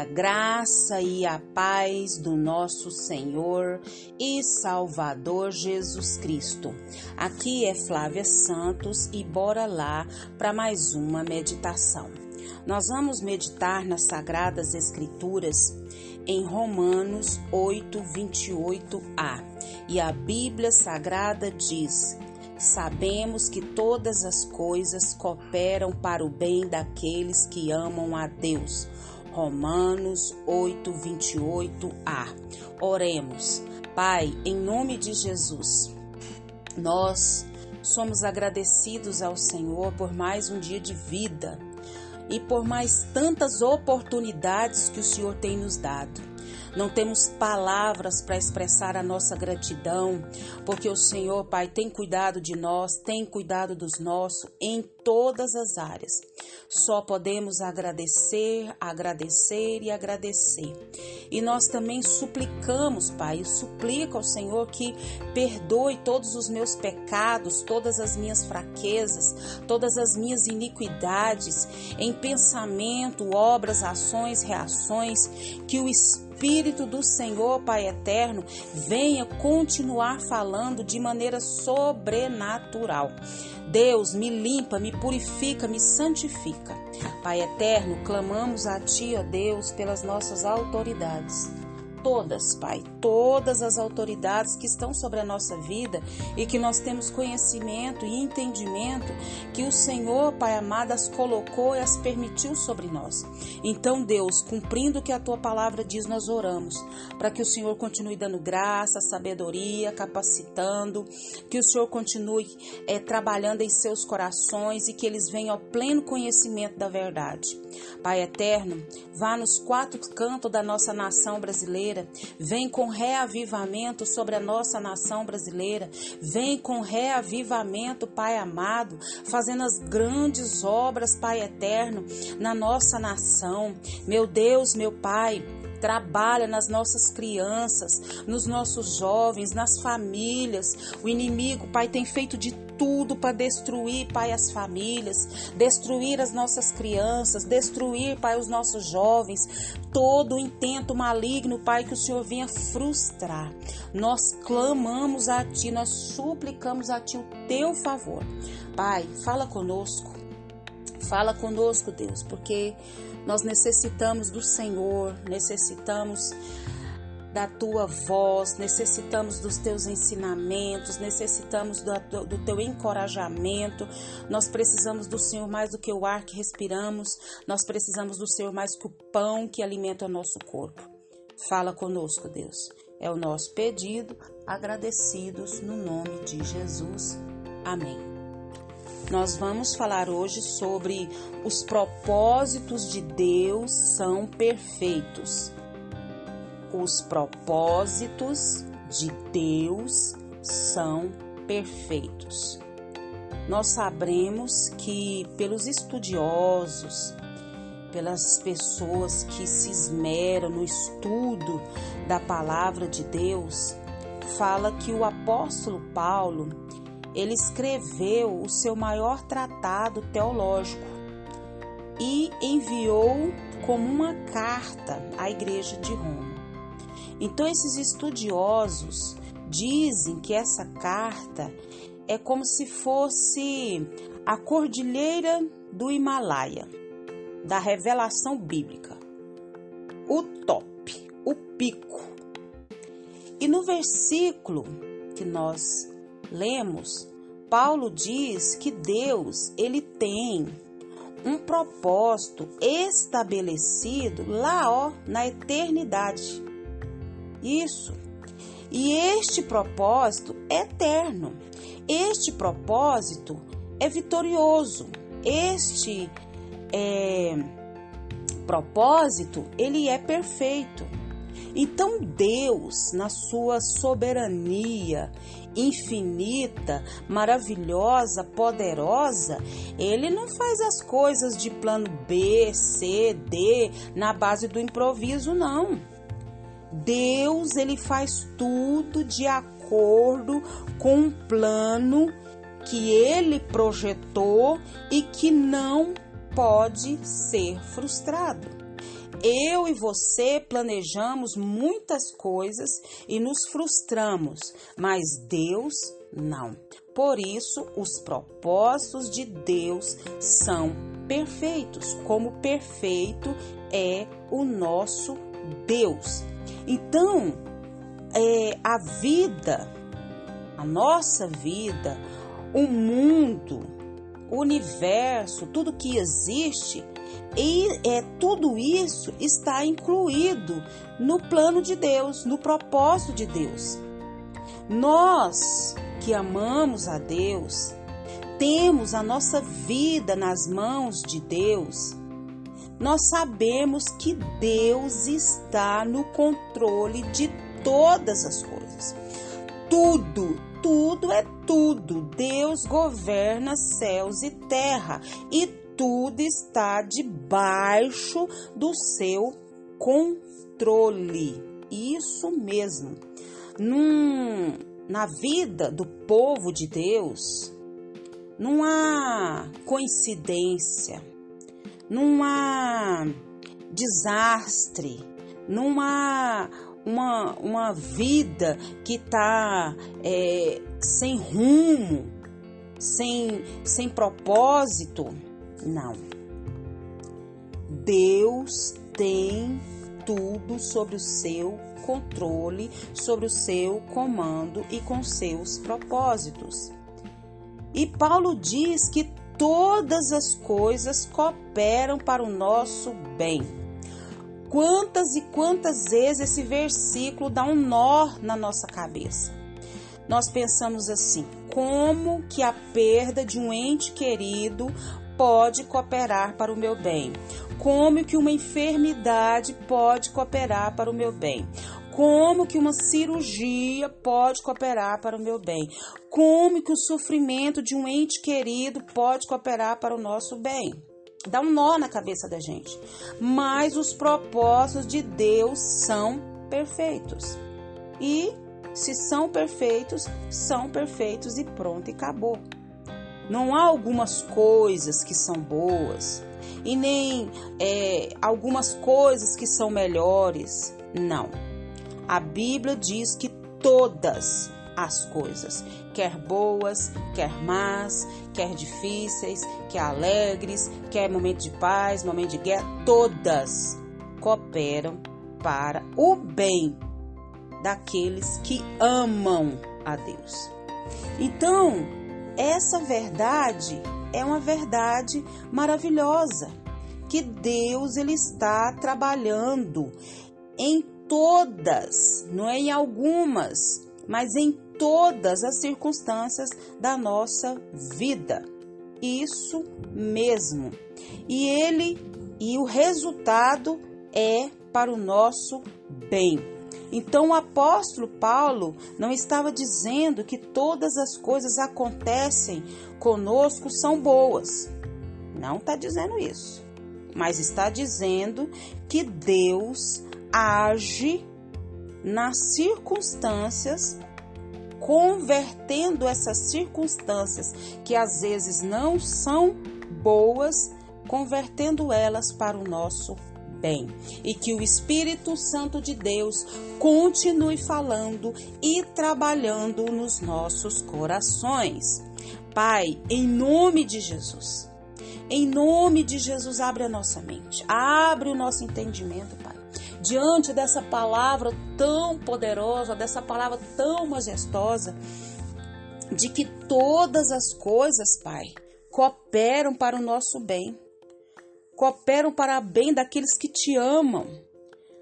A graça e a paz do nosso Senhor e Salvador Jesus Cristo. Aqui é Flávia Santos e bora lá para mais uma meditação. Nós vamos meditar nas Sagradas Escrituras em Romanos 8, 28a. E a Bíblia Sagrada diz: Sabemos que todas as coisas cooperam para o bem daqueles que amam a Deus Romanos 8, 28a. Oremos. Pai, em nome de Jesus, nós somos agradecidos ao Senhor por mais um dia de vida e por mais tantas oportunidades que o Senhor tem nos dado. Não temos palavras para expressar a nossa gratidão, porque o Senhor, Pai, tem cuidado de nós, tem cuidado dos nossos em todas as áreas. Só podemos agradecer, agradecer e agradecer. E nós também suplicamos, Pai, suplico ao Senhor que perdoe todos os meus pecados, todas as minhas fraquezas, todas as minhas iniquidades em pensamento, obras, ações, reações, que o Espírito Espírito do Senhor, Pai eterno, venha continuar falando de maneira sobrenatural. Deus, me limpa, me purifica, me santifica. Pai eterno, clamamos a Ti, ó Deus, pelas nossas autoridades todas, Pai, todas as autoridades que estão sobre a nossa vida e que nós temos conhecimento e entendimento que o Senhor, Pai amado, as colocou e as permitiu sobre nós. Então, Deus, cumprindo o que a tua palavra diz, nós oramos para que o Senhor continue dando graça, sabedoria, capacitando, que o Senhor continue é, trabalhando em seus corações e que eles venham ao pleno conhecimento da verdade. Pai eterno, vá nos quatro cantos da nossa nação brasileira, vem com reavivamento sobre a nossa nação brasileira, vem com reavivamento, Pai amado, fazendo as grandes obras, Pai eterno, na nossa nação. Meu Deus, meu Pai, trabalha nas nossas crianças, nos nossos jovens, nas famílias. O inimigo, Pai, tem feito de tudo para destruir, Pai, as famílias, destruir as nossas crianças, destruir, Pai, os nossos jovens. Todo o intento maligno, Pai, que o Senhor venha frustrar. Nós clamamos a Ti, nós suplicamos a Ti o Teu favor. Pai, fala conosco. Fala conosco, Deus, porque nós necessitamos do Senhor, necessitamos da tua voz, necessitamos dos teus ensinamentos, necessitamos do, do, teu encorajamento. Nós precisamos do Senhor mais do que o ar que respiramos, nós precisamos do Senhor mais que o pão que alimenta o nosso corpo. Fala conosco, Deus. É o nosso pedido, agradecidos no nome de Jesus. Amém. Nós vamos falar hoje sobre os propósitos de Deus são perfeitos. Os propósitos de Deus são perfeitos. Nós sabemos que pelos estudiosos, pelas pessoas que se esmeram no estudo da palavra de Deus, fala que o apóstolo Paulo ele escreveu o seu maior tratado teológico e enviou como uma carta à Igreja de Roma. Então, esses estudiosos dizem que essa carta é como se fosse a cordilheira do Himalaia, da revelação bíblica, o top, o pico. E no versículo que nós lemos, Paulo diz que Deus, ele tem um propósito estabelecido lá, ó, na eternidade. Isso. E este propósito é eterno. Este propósito é vitorioso. Este é, propósito, ele é perfeito. Então Deus, na sua soberania infinita, maravilhosa, poderosa, ele não faz as coisas de plano B, C, D, na base do improviso, não. Deus, ele faz tudo de acordo com um plano que ele projetou e que não pode ser frustrado. Eu e você planejamos muitas coisas e nos frustramos, mas Deus não. Por isso, os propósitos de Deus são perfeitos, como perfeito é o nosso Deus. Então, é, a vida, a nossa vida, o mundo, o universo, tudo que existe, e é, tudo isso está incluído no plano de Deus, no propósito de Deus. Nós que amamos a Deus, temos a nossa vida nas mãos de Deus, nós sabemos que Deus está no controle de todas as coisas. Tudo, tudo é tudo. Deus governa céus e terra e tudo está debaixo do seu controle. Isso mesmo. Num, na vida do povo de Deus, não há coincidência, não há desastre, não há uma, uma vida que está é, sem rumo, sem, sem propósito. Não. Deus tem tudo sobre o seu controle, sobre o seu comando e com seus propósitos. E Paulo diz que todas as coisas cooperam para o nosso bem Quantas e quantas vezes esse versículo dá um nó na nossa cabeça? Nós pensamos assim: como que a perda de um ente querido pode cooperar para o meu bem? Como que uma enfermidade pode cooperar para o meu bem? Como que uma cirurgia pode cooperar para o meu bem? Como que o sofrimento de um ente querido pode cooperar para o nosso bem? dá um nó na cabeça da gente. Mas os propósitos de Deus são perfeitos. E se são perfeitos, são perfeitos e pronto e acabou. Não há algumas coisas que são boas e nem é, algumas coisas que são melhores. Não. A Bíblia diz que todas as coisas, quer boas, quer más, quer difíceis, quer alegres, quer momento de paz, momento de guerra, todas cooperam para o bem daqueles que amam a Deus. Então, essa verdade é uma verdade maravilhosa que Deus ele está trabalhando em todas, não é em algumas, mas em todas as circunstâncias da nossa vida. Isso mesmo. E ele e o resultado é para o nosso bem. Então o apóstolo Paulo não estava dizendo que todas as coisas acontecem conosco são boas. Não está dizendo isso. Mas está dizendo que Deus age nas circunstâncias convertendo essas circunstâncias que às vezes não são boas, convertendo elas para o nosso bem. E que o Espírito Santo de Deus continue falando e trabalhando nos nossos corações. Pai, em nome de Jesus, em nome de Jesus, abre a nossa mente, abre o nosso entendimento, Pai diante dessa palavra tão poderosa, dessa palavra tão majestosa, de que todas as coisas, Pai, cooperam para o nosso bem, cooperam para bem daqueles que te amam.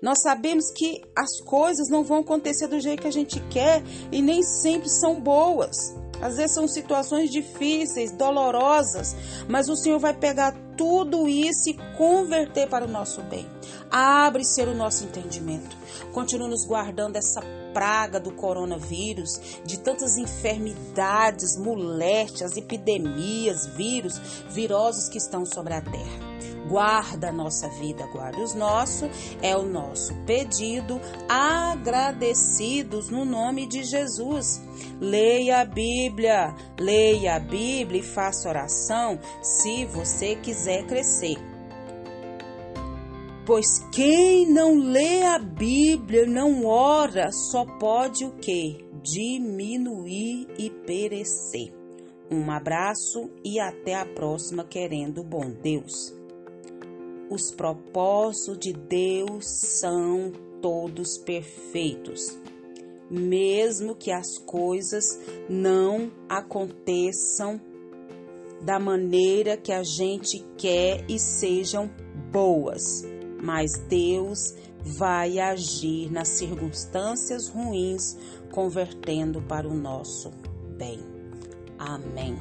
Nós sabemos que as coisas não vão acontecer do jeito que a gente quer e nem sempre são boas. Às vezes são situações difíceis, dolorosas, mas o Senhor vai pegar tudo isso e converter para o nosso bem. Abre ser o nosso entendimento. Continua nos guardando dessa praga do coronavírus, de tantas enfermidades, moléstias, epidemias, vírus, virosos que estão sobre a terra guarda a nossa vida, guarda os nossos, é o nosso pedido, agradecidos no nome de Jesus. Leia a Bíblia, leia a Bíblia e faça oração se você quiser crescer. Pois quem não lê a Bíblia, não ora, só pode o quê? Diminuir e perecer. Um abraço e até a próxima, querendo bom Deus. Os propósitos de Deus são todos perfeitos. Mesmo que as coisas não aconteçam da maneira que a gente quer e sejam boas, mas Deus vai agir nas circunstâncias ruins, convertendo para o nosso bem. Amém.